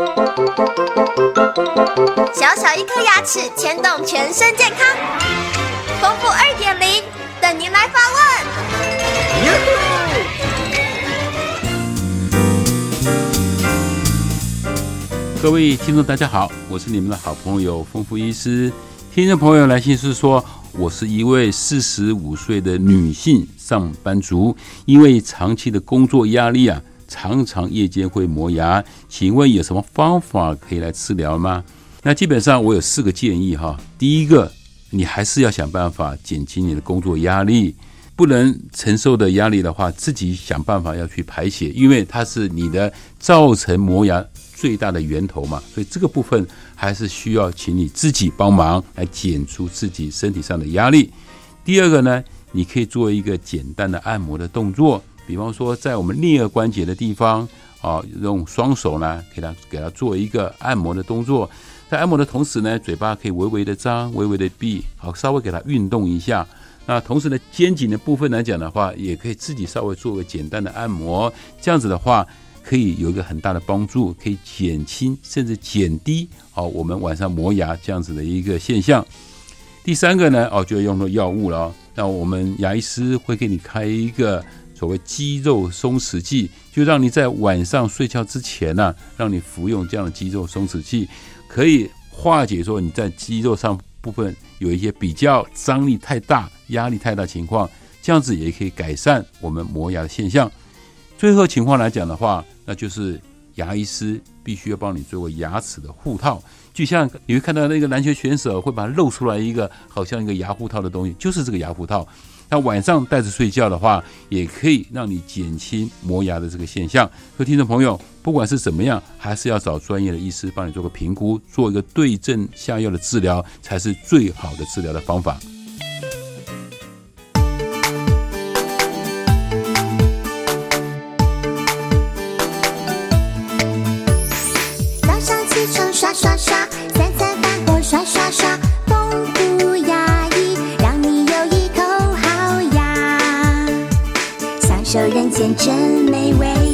小小一颗牙齿牵动全身健康，丰富二点零等您来发问。各位听众，大家好，我是你们的好朋友丰富医师。听众朋友来信是说，我是一位四十五岁的女性上班族，因为长期的工作压力啊。常常夜间会磨牙，请问有什么方法可以来治疗吗？那基本上我有四个建议哈。第一个，你还是要想办法减轻你的工作压力，不能承受的压力的话，自己想办法要去排解，因为它是你的造成磨牙最大的源头嘛。所以这个部分还是需要请你自己帮忙来减除自己身体上的压力。第二个呢，你可以做一个简单的按摩的动作。比方说，在我们颞颌关节的地方，啊，用双手呢，给它给它做一个按摩的动作。在按摩的同时呢，嘴巴可以微微的张，微微的闭，好，稍微给它运动一下。那同时呢，肩颈的部分来讲的话，也可以自己稍微做个简单的按摩。这样子的话，可以有一个很大的帮助，可以减轻甚至减低好我们晚上磨牙这样子的一个现象。第三个呢，哦，就要用到药物了。那我们牙医师会给你开一个。所谓肌肉松弛剂，就让你在晚上睡觉之前呢，让你服用这样的肌肉松弛剂，可以化解说你在肌肉上部分有一些比较张力太大、压力太大情况，这样子也可以改善我们磨牙的现象。最后情况来讲的话，那就是牙医师必须要帮你做个牙齿的护套，就像你会看到那个篮球选手会把它露出来一个好像一个牙护套的东西，就是这个牙护套。那晚上戴着睡觉的话，也可以让你减轻磨牙的这个现象。各位听众朋友，不管是怎么样，还是要找专业的医师帮你做个评估，做一个对症下药的治疗，才是最好的治疗的方法。早上起床刷刷刷，这人间真美味。